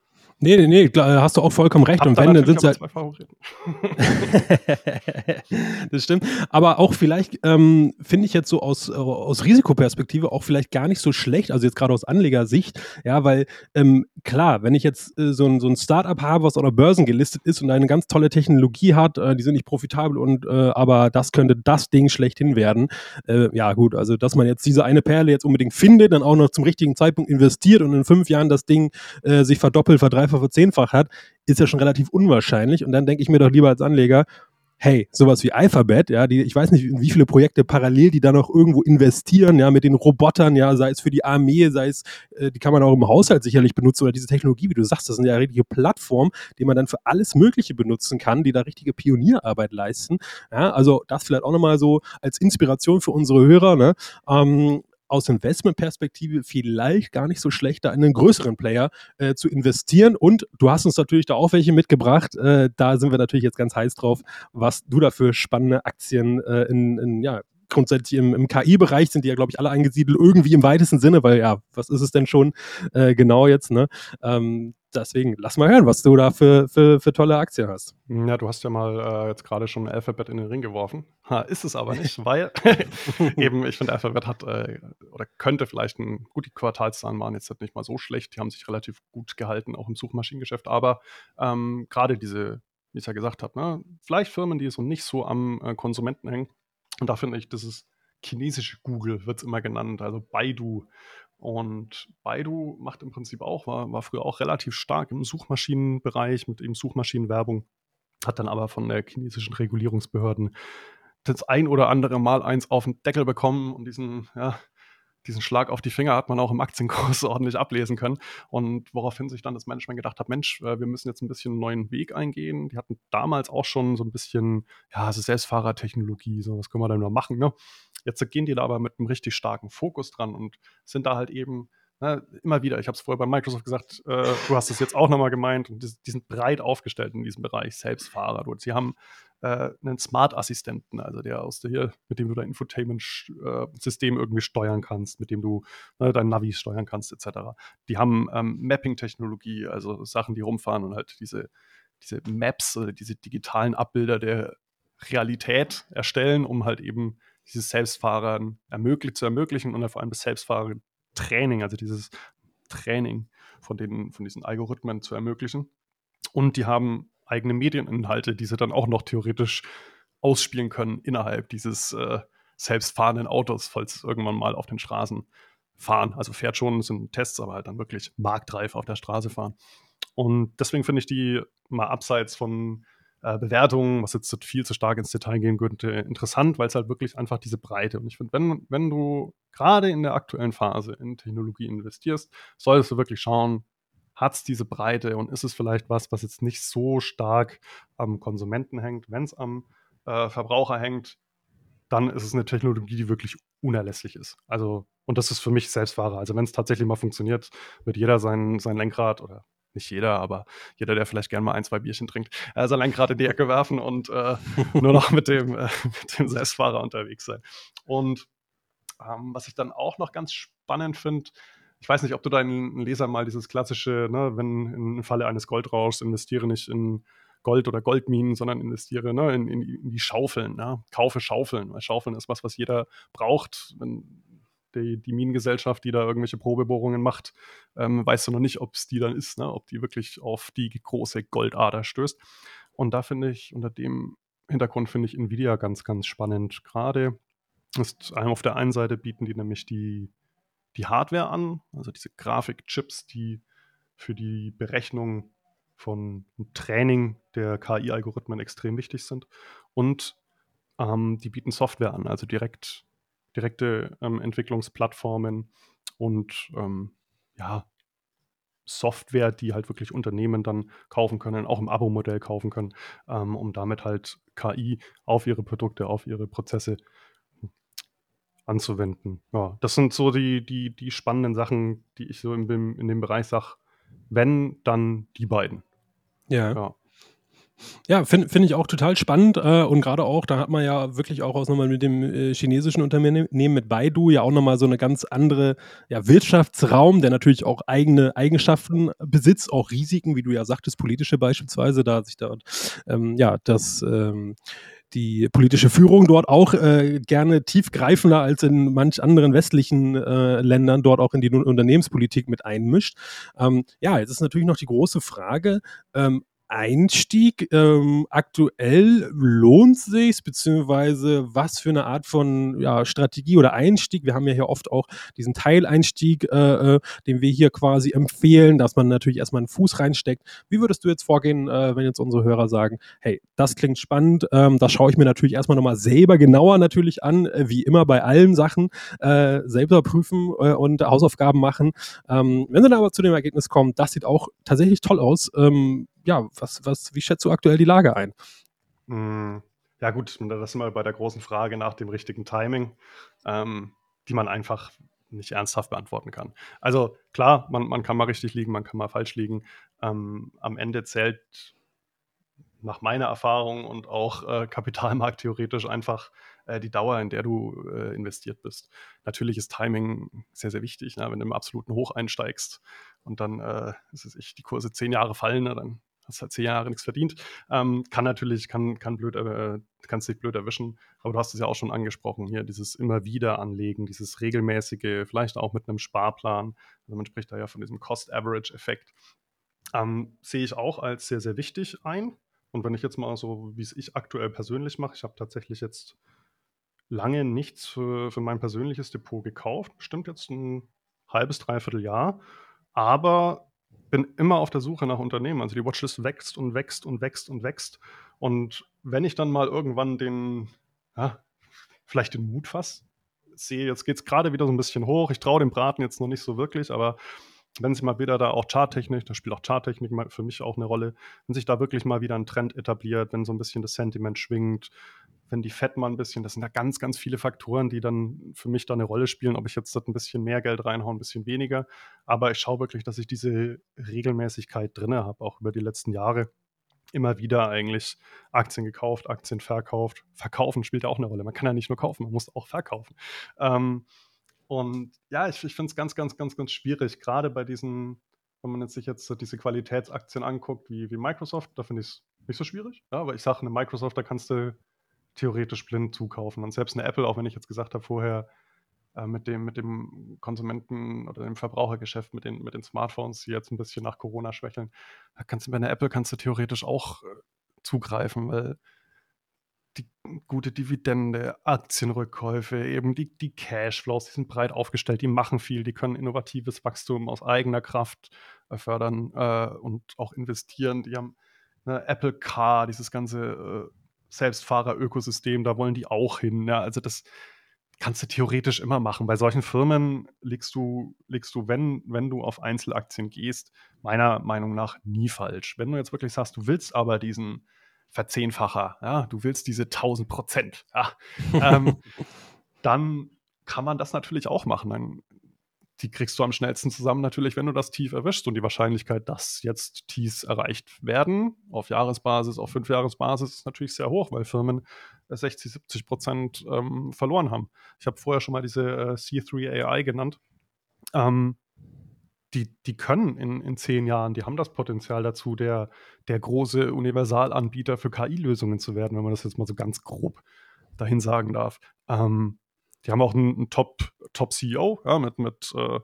S1: Nee, nee, nee, hast du auch vollkommen recht. Hab und wenn, dann sind halt. <laughs> das stimmt. Aber auch vielleicht ähm, finde ich jetzt so aus, aus Risikoperspektive auch vielleicht gar nicht so schlecht, also jetzt gerade aus Anlegersicht, ja, weil ähm, klar, wenn ich jetzt äh, so ein, so ein Startup habe, was oder Börsen gelistet ist und eine ganz tolle Technologie hat, äh, die sind nicht profitabel und äh, aber das könnte das Ding schlechthin werden. Äh, ja, gut, also dass man jetzt diese eine Perle jetzt unbedingt findet, dann auch noch zum richtigen Zeitpunkt investiert und in fünf Jahren das Ding äh, sich verdoppelt, verdreifacht, verzehnfacht hat, ist ja schon relativ unwahrscheinlich. Und dann denke ich mir doch lieber als Anleger, hey, sowas wie Alphabet, ja, die, ich weiß nicht, wie viele Projekte parallel die da noch irgendwo investieren, ja, mit den Robotern, ja, sei es für die Armee, sei es, äh, die kann man auch im Haushalt sicherlich benutzen oder diese Technologie, wie du sagst, das sind ja richtige Plattformen, die man dann für alles Mögliche benutzen kann, die da richtige Pionierarbeit leisten. Ja, also das vielleicht auch nochmal so als Inspiration für unsere Hörer, ne? Ähm, aus Investmentperspektive vielleicht gar nicht so schlecht, da in einen größeren Player äh, zu investieren. Und du hast uns natürlich da auch welche mitgebracht. Äh, da sind wir natürlich jetzt ganz heiß drauf, was du da für spannende Aktien äh, in, in ja, grundsätzlich im, im KI-Bereich sind die ja, glaube ich, alle eingesiedelt, irgendwie im weitesten Sinne, weil ja, was ist es denn schon äh, genau jetzt, ne? Ähm, deswegen, lass mal hören, was du da für, für, für tolle Aktien hast.
S2: Ja, du hast ja mal äh, jetzt gerade schon Alphabet in den Ring geworfen. Ha, ist es aber nicht, <laughs> weil <laughs> <laughs> eben, ich finde, Alphabet hat äh, oder könnte vielleicht ein, gut, die Quartalszahlen waren jetzt nicht mal so schlecht, die haben sich relativ gut gehalten, auch im Suchmaschinengeschäft, aber ähm, gerade diese, wie ich es ja gesagt habe, ne, vielleicht Firmen, die so nicht so am äh, Konsumenten hängen, und da finde ich, das ist chinesische Google, wird es immer genannt, also Baidu. Und Baidu macht im Prinzip auch, war, war früher auch relativ stark im Suchmaschinenbereich mit eben Suchmaschinenwerbung, hat dann aber von der chinesischen Regulierungsbehörden das ein oder andere Mal eins auf den Deckel bekommen und diesen, ja, diesen Schlag auf die Finger hat man auch im Aktienkurs <laughs> ordentlich ablesen können. Und woraufhin sich dann das Management gedacht hat, Mensch, äh, wir müssen jetzt ein bisschen einen neuen Weg eingehen. Die hatten damals auch schon so ein bisschen, ja, also Selbstfahrertechnologie, so was können wir dann nur machen. Ne? Jetzt gehen die da aber mit einem richtig starken Fokus dran und sind da halt eben Ne, immer wieder, ich habe es vorher bei Microsoft gesagt, äh, du hast es jetzt auch nochmal gemeint, und die, die, sind breit aufgestellt in diesem Bereich Selbstfahrer. Sie haben äh, einen Smart-Assistenten, also der aus der hier, mit dem du dein Infotainment-System irgendwie steuern kannst, mit dem du ne, dein Navi steuern kannst, etc. Die haben ähm, Mapping-Technologie, also Sachen, die rumfahren und halt diese, diese Maps oder diese digitalen Abbilder der Realität erstellen, um halt eben dieses Selbstfahren ermöglicht, zu ermöglichen und vor allem das Selbstfahren Training, also dieses Training von, den, von diesen Algorithmen zu ermöglichen. Und die haben eigene Medieninhalte, die sie dann auch noch theoretisch ausspielen können innerhalb dieses äh, selbstfahrenden Autos, falls irgendwann mal auf den Straßen fahren. Also fährt schon, sind Tests, aber halt dann wirklich marktreif auf der Straße fahren. Und deswegen finde ich die mal abseits von äh, Bewertungen, was jetzt viel zu stark ins Detail gehen könnte, interessant, weil es halt wirklich einfach diese Breite. Und ich finde, wenn, wenn du gerade in der aktuellen Phase in Technologie investierst, solltest du wirklich schauen, hat es diese Breite und ist es vielleicht was, was jetzt nicht so stark am Konsumenten hängt. Wenn es am äh, Verbraucher hängt, dann ist es eine Technologie, die wirklich unerlässlich ist. Also, und das ist für mich Selbstfahrer. Also, wenn es tatsächlich mal funktioniert, wird jeder sein, sein Lenkrad oder nicht jeder, aber jeder, der vielleicht gerne mal ein, zwei Bierchen trinkt, äh, sein Lenkrad in die Ecke werfen und äh, <laughs> nur noch mit dem, äh, <laughs> mit dem Selbstfahrer unterwegs sein. Und ähm, was ich dann auch noch ganz spannend finde, ich weiß nicht, ob du deinen Lesern mal dieses klassische, ne, wenn im Falle eines Goldrauschs investiere nicht in Gold oder Goldminen, sondern investiere ne, in, in, in, die Schaufeln, ne? kaufe Schaufeln, weil Schaufeln ist was, was jeder braucht. Wenn die, die Minengesellschaft, die da irgendwelche Probebohrungen macht, ähm, weißt du noch nicht, ob es die dann ist, ne? ob die wirklich auf die große Goldader stößt. Und da finde ich, unter dem Hintergrund finde ich Nvidia ganz, ganz spannend. Gerade ist auf der einen Seite bieten die nämlich die die Hardware an, also diese Grafikchips, die für die Berechnung von Training der KI-Algorithmen extrem wichtig sind. Und ähm, die bieten Software an, also direkt, direkte ähm, Entwicklungsplattformen und ähm, ja, Software, die halt wirklich Unternehmen dann kaufen können, auch im Abo-Modell kaufen können, ähm, um damit halt KI auf ihre Produkte, auf ihre Prozesse anzuwenden. Ja, das sind so die, die, die spannenden Sachen, die ich so in, in dem Bereich sage, wenn, dann die beiden.
S1: Ja. ja. Ja, finde find ich auch total spannend äh, und gerade auch, da hat man ja wirklich auch aus nochmal mit dem äh, chinesischen Unternehmen, mit Baidu, ja auch nochmal so eine ganz andere ja, Wirtschaftsraum, der natürlich auch eigene Eigenschaften besitzt, auch Risiken, wie du ja sagtest, politische beispielsweise, da sich da ähm, ja das ähm, die politische Führung dort auch äh, gerne tiefgreifender als in manch anderen westlichen äh, Ländern dort auch in die Unternehmenspolitik mit einmischt. Ähm, ja, jetzt ist natürlich noch die große Frage, ähm, Einstieg ähm, aktuell lohnt sich beziehungsweise was für eine Art von ja, Strategie oder Einstieg? Wir haben ja hier oft auch diesen Teileinstieg, äh, äh, den wir hier quasi empfehlen, dass man natürlich erstmal einen Fuß reinsteckt. Wie würdest du jetzt vorgehen, äh, wenn jetzt unsere Hörer sagen, hey, das klingt spannend, ähm, das schaue ich mir natürlich erstmal nochmal selber genauer natürlich an, äh, wie immer bei allen Sachen, äh, selber prüfen äh, und Hausaufgaben machen. Ähm, wenn sie dann aber zu dem Ergebnis kommen, das sieht auch tatsächlich toll aus, ähm, ja, was, was, wie schätzt du aktuell die Lage ein?
S2: Hm, ja, gut, das sind wir bei der großen Frage nach dem richtigen Timing, ähm, die man einfach nicht ernsthaft beantworten kann. Also klar, man, man kann mal richtig liegen, man kann mal falsch liegen. Ähm, am Ende zählt nach meiner Erfahrung und auch äh, Kapitalmarkt theoretisch einfach äh, die Dauer, in der du äh, investiert bist. Natürlich ist Timing sehr, sehr wichtig. Ne? Wenn du im absoluten Hoch einsteigst und dann, äh, ist es ich, die Kurse zehn Jahre fallen, ne? dann hast halt zehn Jahre nichts verdient. Ähm, kann natürlich, kann, kann blöd, äh, kannst dich blöd erwischen, aber du hast es ja auch schon angesprochen, hier dieses immer wieder anlegen, dieses regelmäßige, vielleicht auch mit einem Sparplan. Also man spricht da ja von diesem Cost-Average-Effekt. Ähm, sehe ich auch als sehr, sehr wichtig ein. Und wenn ich jetzt mal so, wie es ich aktuell persönlich mache, ich habe tatsächlich jetzt lange nichts für, für mein persönliches Depot gekauft, bestimmt jetzt ein halbes, dreiviertel Jahr, aber bin immer auf der Suche nach Unternehmen. Also die Watchlist wächst und wächst und wächst und wächst. Und wenn ich dann mal irgendwann den, ja, vielleicht den Mut fasse, sehe, jetzt geht es gerade wieder so ein bisschen hoch. Ich traue dem Braten jetzt noch nicht so wirklich, aber wenn sich mal wieder da auch Charttechnik, da spielt auch Charttechnik für mich auch eine Rolle, wenn sich da wirklich mal wieder ein Trend etabliert, wenn so ein bisschen das Sentiment schwingt, wenn die Fett mal ein bisschen, das sind da ganz, ganz viele Faktoren, die dann für mich da eine Rolle spielen, ob ich jetzt ein bisschen mehr Geld reinhaue, ein bisschen weniger. Aber ich schaue wirklich, dass ich diese Regelmäßigkeit drin habe, auch über die letzten Jahre. Immer wieder eigentlich Aktien gekauft, Aktien verkauft. Verkaufen spielt ja auch eine Rolle. Man kann ja nicht nur kaufen, man muss auch verkaufen. Ähm, und ja, ich, ich finde es ganz, ganz, ganz, ganz schwierig, gerade bei diesen, wenn man jetzt sich jetzt diese Qualitätsaktien anguckt, wie, wie Microsoft, da finde ich es nicht so schwierig. Ja, aber ich sage, eine Microsoft, da kannst du theoretisch blind zukaufen. Und selbst eine Apple, auch wenn ich jetzt gesagt habe vorher, äh, mit, dem, mit dem Konsumenten- oder dem Verbrauchergeschäft, mit den, mit den Smartphones, die jetzt ein bisschen nach Corona schwächeln, da kannst du bei einer Apple kannst du theoretisch auch äh, zugreifen, weil die gute Dividende, Aktienrückkäufe, eben die, die Cashflows, die sind breit aufgestellt, die machen viel, die können innovatives Wachstum aus eigener Kraft äh, fördern äh, und auch investieren. Die haben eine Apple Car, dieses ganze äh, Selbstfahrer-Ökosystem, da wollen die auch hin. Ja, also das kannst du theoretisch immer machen. Bei solchen Firmen legst du, legst du, wenn, wenn du auf Einzelaktien gehst, meiner Meinung nach nie falsch. Wenn du jetzt wirklich sagst, du willst aber diesen Verzehnfacher, ja, du willst diese 1000 Prozent, ja, <laughs> ähm, dann kann man das natürlich auch machen. Dann die kriegst du am schnellsten zusammen natürlich, wenn du das Tief erwischst. Und die Wahrscheinlichkeit, dass jetzt Tiefs erreicht werden, auf Jahresbasis, auf Fünfjahresbasis, ist natürlich sehr hoch, weil Firmen 60, 70 Prozent ähm, verloren haben. Ich habe vorher schon mal diese äh, C3 AI genannt. Ähm, die, die können in, in zehn Jahren, die haben das Potenzial dazu, der, der große Universalanbieter für KI-Lösungen zu werden, wenn man das jetzt mal so ganz grob dahin sagen darf. Ähm, die haben auch einen, einen Top, Top CEO ja, mit, mit äh,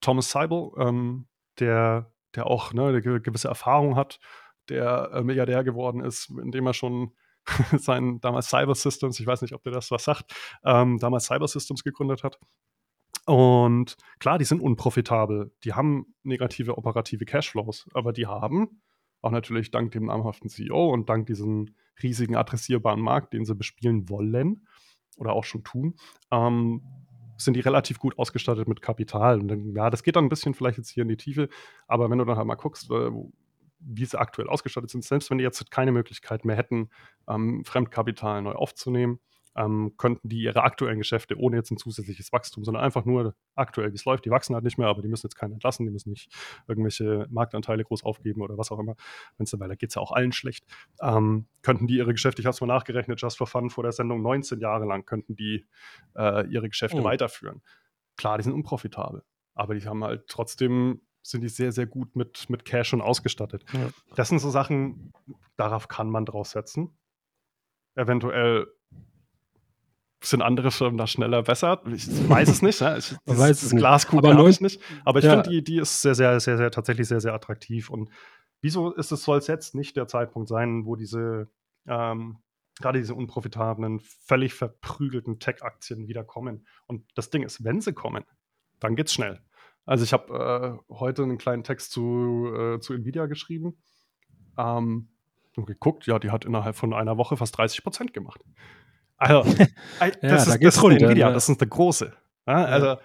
S2: Thomas Seibel, ähm, der, der auch ne, eine gewisse Erfahrung hat, der äh, Milliardär geworden ist, indem er schon <laughs> sein damals Cyber Systems, ich weiß nicht, ob der das was sagt, ähm, damals Cyber Systems gegründet hat. Und klar, die sind unprofitabel, die haben negative operative Cashflows, aber die haben auch natürlich dank dem namhaften CEO und dank diesem riesigen adressierbaren Markt, den sie bespielen wollen oder auch schon tun, ähm, sind die relativ gut ausgestattet mit Kapital. Und dann, ja, das geht dann ein bisschen vielleicht jetzt hier in die Tiefe, aber wenn du dann halt mal guckst, äh, wie sie aktuell ausgestattet sind, selbst wenn die jetzt keine Möglichkeit mehr hätten, ähm, Fremdkapital neu aufzunehmen, ähm, könnten die ihre aktuellen Geschäfte ohne jetzt ein zusätzliches Wachstum, sondern einfach nur aktuell, wie es läuft, die wachsen halt nicht mehr, aber die müssen jetzt keinen entlassen, die müssen nicht irgendwelche Marktanteile groß aufgeben oder was auch immer. Wenn es weil da geht es ja auch allen schlecht. Ähm, könnten die ihre Geschäfte, ich habe es mal nachgerechnet, just for fun, vor der Sendung 19 Jahre lang könnten die äh, ihre Geschäfte oh. weiterführen. Klar, die sind unprofitabel, aber die haben halt trotzdem sind die sehr, sehr gut mit, mit Cash schon ausgestattet. Ja. Das sind so Sachen, darauf kann man draus setzen. Eventuell sind andere Firmen da schneller besser? Ich weiß es nicht. Ja. Ich, das, weiß es Glaskugel habe ich nicht. Aber ich ja. finde, die, die ist sehr, sehr, sehr, sehr, tatsächlich sehr, sehr attraktiv. Und wieso ist es, soll es jetzt nicht der Zeitpunkt sein, wo diese, ähm, gerade diese unprofitablen, völlig verprügelten Tech-Aktien wieder kommen? Und das Ding ist, wenn sie kommen, dann geht's schnell. Also ich habe äh, heute einen kleinen Text zu, äh, zu Nvidia geschrieben. Ähm, und geguckt, ja, die hat innerhalb von einer Woche fast 30 Prozent gemacht. Also, <laughs> das, ja, ist, da das ist runter, Nvidia, das ist der große. Ja, also,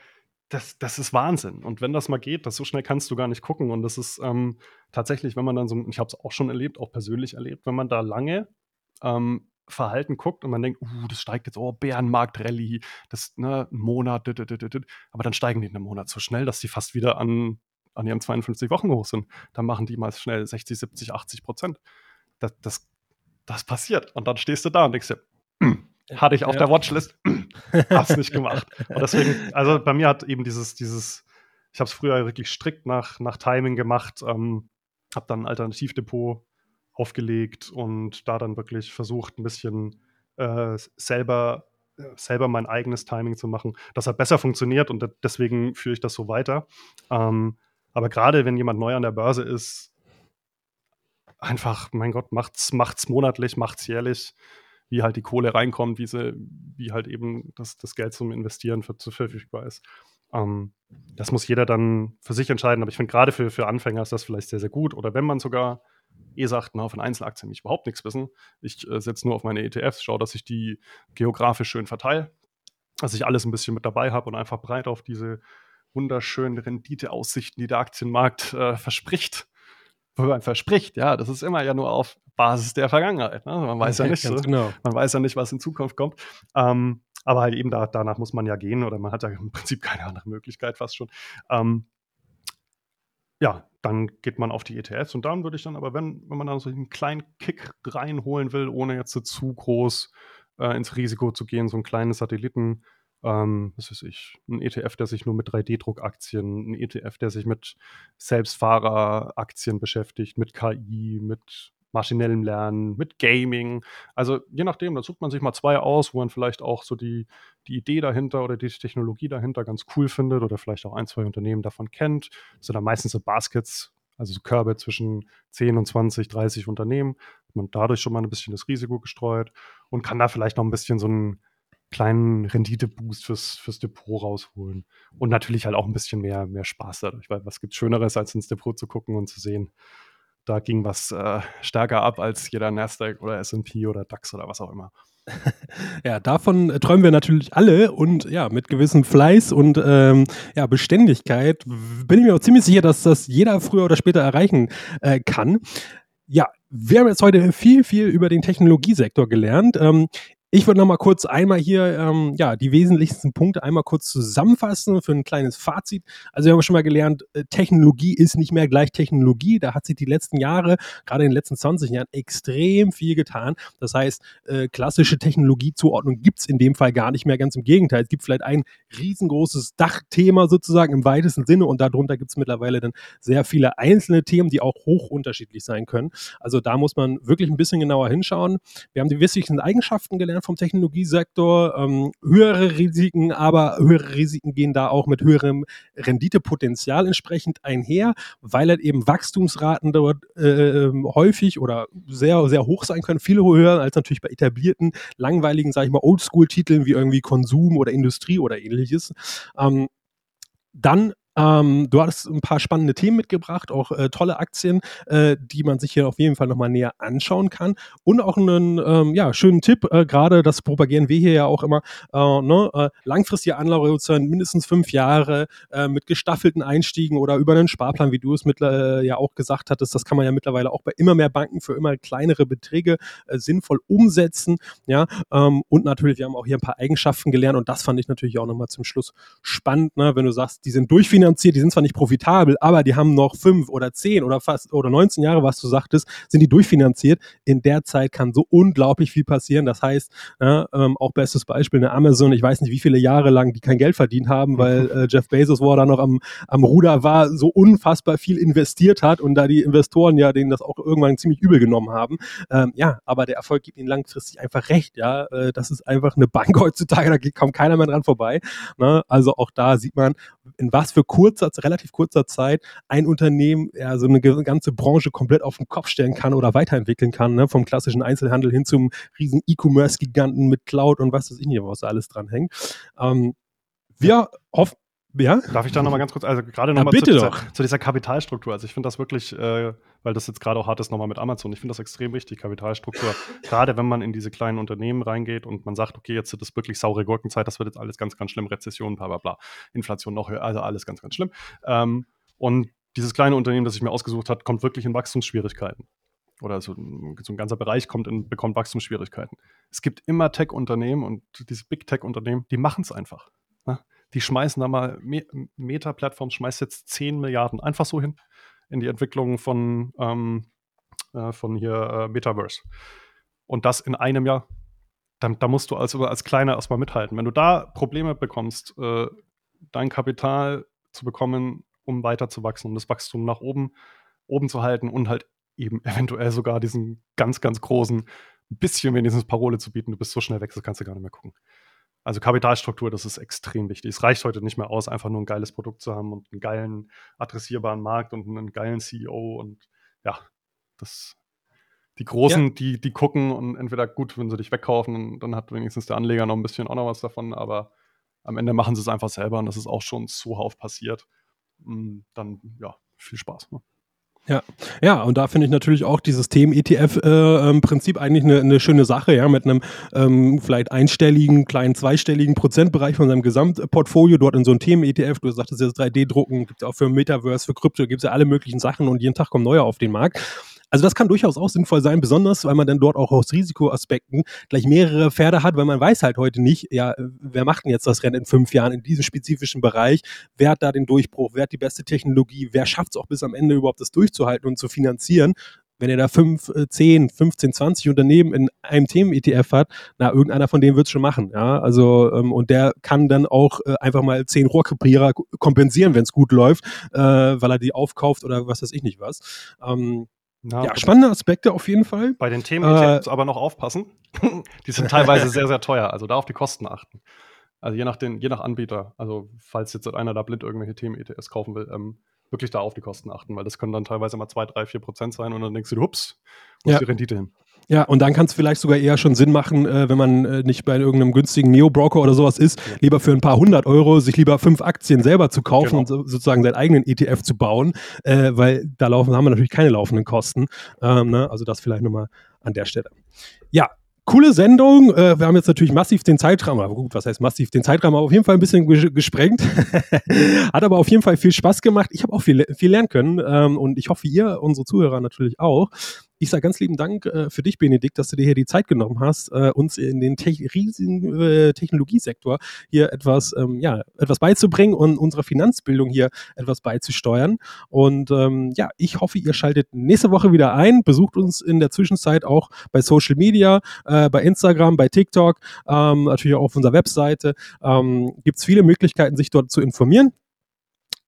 S2: das, das ist Wahnsinn. Und wenn das mal geht, das so schnell kannst du gar nicht gucken. Und das ist ähm, tatsächlich, wenn man dann so, ich habe es auch schon erlebt, auch persönlich erlebt, wenn man da lange ähm, Verhalten guckt und man denkt, uh, das steigt jetzt, oh, Bärenmarkt-Rallye, das, ne, ein Monat, dit, dit, dit, aber dann steigen die in einem Monat so schnell, dass die fast wieder an, an ihren 52 Wochen hoch sind. Dann machen die mal schnell 60, 70, 80 Prozent. Das, das, das passiert. Und dann stehst du da und denkst dir, hm, hatte ich auf ja. der Watchlist, <clears throat> hab's nicht gemacht. Und deswegen, <laughs> also bei mir hat eben dieses, dieses, ich habe es früher wirklich strikt nach, nach Timing gemacht, ähm, habe dann ein Alternativdepot aufgelegt und da dann wirklich versucht, ein bisschen äh, selber, äh, selber mein eigenes Timing zu machen. Das hat besser funktioniert und deswegen führe ich das so weiter. Ähm, aber gerade wenn jemand neu an der Börse ist, einfach, mein Gott, macht's, macht's monatlich, macht's jährlich wie halt die Kohle reinkommt, wie sie, wie halt eben das, das Geld zum Investieren für, zu verfügbar ist. Ähm, das muss jeder dann für sich entscheiden. Aber ich finde gerade für, für Anfänger ist das vielleicht sehr, sehr gut. Oder wenn man sogar eh sagt, na, von Einzelaktien will ich überhaupt nichts wissen. Ich äh, setze nur auf meine ETFs, schaue, dass ich die geografisch schön verteile, dass ich alles ein bisschen mit dabei habe und einfach breit auf diese wunderschönen Renditeaussichten, die der Aktienmarkt äh, verspricht, verspricht, ja, das ist immer ja nur auf Basis der Vergangenheit. Ne? Man weiß ja, <laughs> ja nicht, so, genau. man weiß ja nicht, was in Zukunft kommt. Ähm, aber halt eben da, danach muss man ja gehen oder man hat ja im Prinzip <laughs> keine andere Möglichkeit fast schon. Ähm, ja, dann geht man auf die ETFs und dann würde ich dann aber, wenn, wenn man dann so einen kleinen Kick reinholen will, ohne jetzt so zu groß äh, ins Risiko zu gehen, so einen kleinen Satelliten, ähm, was weiß ich, ein ETF, der sich nur mit 3D-Druckaktien, ein ETF, der sich mit Selbstfahreraktien beschäftigt, mit KI, mit maschinellem Lernen, mit Gaming. Also je nachdem, da sucht man sich mal zwei aus, wo man vielleicht auch so die, die Idee dahinter oder die Technologie dahinter ganz cool findet oder vielleicht auch ein, zwei Unternehmen davon kennt. Das sind dann meistens so Baskets, also so Körbe zwischen 10 und 20, 30 Unternehmen. Man dadurch schon mal ein bisschen das Risiko gestreut und kann da vielleicht noch ein bisschen so einen kleinen Renditeboost fürs, fürs Depot rausholen. Und natürlich halt auch ein bisschen mehr, mehr Spaß dadurch, weil was gibt Schöneres, als ins Depot zu gucken und zu sehen, da ging was äh, stärker ab als jeder Nasdaq oder S&P oder DAX oder was auch immer. <laughs>
S1: Ja, davon träumen wir natürlich alle und ja, mit gewissem Fleiß und ähm, ja, Beständigkeit bin ich mir auch ziemlich sicher, dass das jeder früher oder später erreichen äh, kann. Ja, wir haben jetzt heute viel, viel über den Technologiesektor gelernt. Ähm, ich würde noch mal kurz einmal hier ähm, ja, die wesentlichsten Punkte einmal kurz zusammenfassen für ein kleines Fazit. Also wir haben schon mal gelernt, äh, Technologie ist nicht mehr gleich Technologie. Da hat sich die letzten Jahre, gerade in den letzten 20 Jahren, extrem viel getan. Das heißt, äh, klassische Technologiezuordnung gibt es in dem Fall gar nicht mehr. Ganz im Gegenteil, es gibt vielleicht ein riesengroßes Dachthema sozusagen im weitesten Sinne und darunter gibt es mittlerweile dann sehr viele einzelne Themen, die auch hoch unterschiedlich sein können. Also da muss man wirklich ein bisschen genauer hinschauen. Wir haben die wichtigsten Eigenschaften gelernt vom Technologiesektor. Ähm, höhere Risiken, aber höhere Risiken gehen da auch mit höherem Renditepotenzial entsprechend einher, weil halt eben Wachstumsraten dort äh, häufig oder sehr, sehr hoch sein können, viel höher als natürlich bei etablierten, langweiligen, sage ich mal, Oldschool-Titeln wie irgendwie Konsum oder Industrie oder ähnliches. Ähm, dann Ähm, du hattest ein paar spannende Themen mitgebracht, auch äh, tolle Aktien, äh, die man sich hier auf jeden Fall nochmal näher anschauen kann. Und auch einen ähm, ja, schönen Tipp, äh, gerade das propagieren wir hier ja auch immer, äh, ne, äh, langfristige Anlagehorizont, mindestens fünf Jahre äh, mit gestaffelten Einstiegen oder über einen Sparplan, wie du es mit, ja auch gesagt hattest. Das kann man ja mittlerweile auch bei immer mehr Banken für immer kleinere Beträge sinnvoll umsetzen. Ja, ähm, und natürlich, wir haben auch hier ein paar Eigenschaften gelernt und das fand ich natürlich auch nochmal zum Schluss spannend, ne, wenn du sagst, die sind durchfinanziert finanziert, die sind zwar nicht profitabel, aber die haben noch fünf oder zehn oder fast oder 19 Jahre, was du sagtest, sind die durchfinanziert. In der Zeit kann so unglaublich viel passieren. Das heißt, ja, ähm, auch bestes Beispiel, eine Amazon, ich weiß nicht, wie viele Jahre lang die kein Geld verdient haben, weil äh, Jeff Bezos, wo er da noch am, am Ruder war, so unfassbar viel investiert hat und da die Investoren ja denen das auch irgendwann ziemlich übel genommen haben. Ähm, ja, aber der Erfolg gibt ihnen langfristig einfach recht. Ja, äh, das ist einfach eine Bank <laughs> heutzutage, da kommt keiner mehr dran vorbei. Ne? Also auch da sieht man, in was für kurzer, relativ kurzer Zeit ein Unternehmen ja so eine ganze Branche komplett auf den Kopf stellen kann oder weiterentwickeln kann, ne? vom klassischen Einzelhandel hin zum riesen E-Commerce-Giganten mit Cloud und was weiß ich nicht, was da alles dran hängt. Ähm, wir hoffen, ja?
S2: Darf ich da nochmal ganz kurz, also gerade nochmal
S1: ja,
S2: zu, dieser, zu dieser Kapitalstruktur. Also ich finde das wirklich, äh, weil das jetzt gerade auch hart ist, nochmal mit Amazon. Ich finde das extrem wichtig, Kapitalstruktur. gerade wenn man in diese kleinen Unternehmen reingeht und man sagt, okay, jetzt ist das wirklich saure Gurkenzeit, das wird jetzt alles ganz, ganz schlimm, Rezession, bla bla bla, Inflation noch höher, also alles ganz, ganz schlimm. Ähm, und dieses kleine Unternehmen, das ich mir ausgesucht habe, kommt wirklich in Wachstumsschwierigkeiten. Oder so, so ein ganzer Bereich kommt in, bekommt Wachstumsschwierigkeiten. Es gibt immer Tech-Unternehmen und diese Big Tech-Unternehmen, die machen es einfach. Ne? Die schmeißen da mal, Meta-Plattform schmeißt jetzt 10 Milliarden einfach so hin in die Entwicklung von, ähm, äh, von hier äh, Metaverse. Und das in einem Jahr. Da, da musst du also als Kleiner erstmal mithalten. Wenn du da Probleme bekommst, äh, dein Kapital zu bekommen, um weiter zu wachsen, um das Wachstum nach oben, oben zu halten und halt eben eventuell sogar diesen ganz, ganz großen, bisschen wenigstens Parole zu bieten, du bist so schnell weg, das kannst du gar nicht mehr gucken. Also Kapitalstruktur, das ist extrem wichtig. Es reicht heute nicht mehr aus, einfach nur ein geiles Produkt zu haben und einen geilen, adressierbaren Markt und einen geilen CEO und ja, das die Großen, ja. die, die gucken und entweder gut, wenn sie dich wegkaufen, dann hat wenigstens der Anleger noch ein bisschen auch noch was davon, aber am Ende machen sie es einfach selber und das ist auch schon zuhauf passiert. Hm, dann, ja, viel Spaß. Ne?
S1: Ja, ja, und da finde ich natürlich auch dieses Themen-ETF-Prinzip äh, ähm, eigentlich eine, eine schöne Sache, ja, mit einem ähm, vielleicht einstelligen, kleinen zweistelligen Prozentbereich von seinem Gesamtportfolio dort in so ein Themen-ETF. Du sagtest jetzt 3D-Drucken, gibt es auch für Metaverse, für Krypto, gibt es ja alle möglichen Sachen und jeden Tag kommen neue auf den Markt. Also das kann durchaus auch sinnvoll sein, besonders weil man dann dort auch aus Risikoaspekten gleich mehrere Pferde hat, weil man weiß halt heute nicht, ja, wer macht denn jetzt das Rennen in fünf Jahren in diesem spezifischen Bereich, wer hat da den Durchbruch, wer hat die beste Technologie, wer schafft es auch bis am Ende überhaupt das durchzuhalten und zu finanzieren wenn er da 5, 10, 15, 20 Unternehmen in einem Themen-ETF hat, na, irgendeiner von denen wird es schon machen. Ja? Also, ähm, und der kann dann auch äh, einfach mal 10 Rohrkrepierer kompensieren, wenn es gut läuft, äh, weil er die aufkauft oder was weiß ich nicht was. Ähm, ja, ja spannende Aspekte auf jeden Fall.
S2: Bei den Themen äh, aber noch aufpassen. <laughs> die sind teilweise sehr, sehr teuer. Also da auf die Kosten achten. Also je nach, den, je nach Anbieter. Also falls jetzt einer da blind irgendwelche Themen-ETS kaufen will, ähm, wirklich da auf die Kosten achten, weil das können dann teilweise mal 2, 3, 4 Prozent sein und dann denkst du, ups, wo ja. ist die Rendite hin?
S1: Ja, und dann kann es vielleicht sogar eher schon Sinn machen, äh, wenn man äh, nicht bei irgendeinem günstigen Neo-Broker oder sowas ist, ja. lieber für ein paar hundert Euro sich lieber fünf Aktien selber zu kaufen genau. und so, sozusagen seinen eigenen ETF zu bauen, äh, weil da laufen, haben wir natürlich keine laufenden Kosten. Ähm, ne? Also das vielleicht nochmal an der Stelle. Ja, Coole Sendung. Äh, wir haben jetzt natürlich massiv den Zeitrahmen, aber gut, was heißt massiv den Zeitrahmen, aber auf jeden Fall ein bisschen gesprengt. <laughs> Hat aber auf jeden Fall viel Spaß gemacht. Ich habe auch viel, viel lernen können ähm, und ich hoffe, ihr, unsere Zuhörer natürlich auch. Ich sage ganz lieben Dank äh, für dich, Benedikt, dass du dir hier die Zeit genommen hast, äh, uns in den te riesigen äh, Technologiesektor hier etwas, ähm, ja, etwas beizubringen und unserer Finanzbildung hier etwas beizusteuern. Und ähm, ja, ich hoffe, ihr schaltet nächste Woche wieder ein. Besucht uns in der Zwischenzeit auch bei Social Media, äh, bei Instagram, bei TikTok, ähm, natürlich auch auf unserer Webseite. Ähm, Gibt es viele Möglichkeiten, sich dort zu informieren.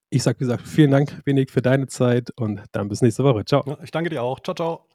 S1: Ich sage, wie gesagt, vielen Dank, Benedikt, für deine Zeit und dann bis nächste Woche. Ciao.
S2: Ich danke dir auch. Ciao, ciao.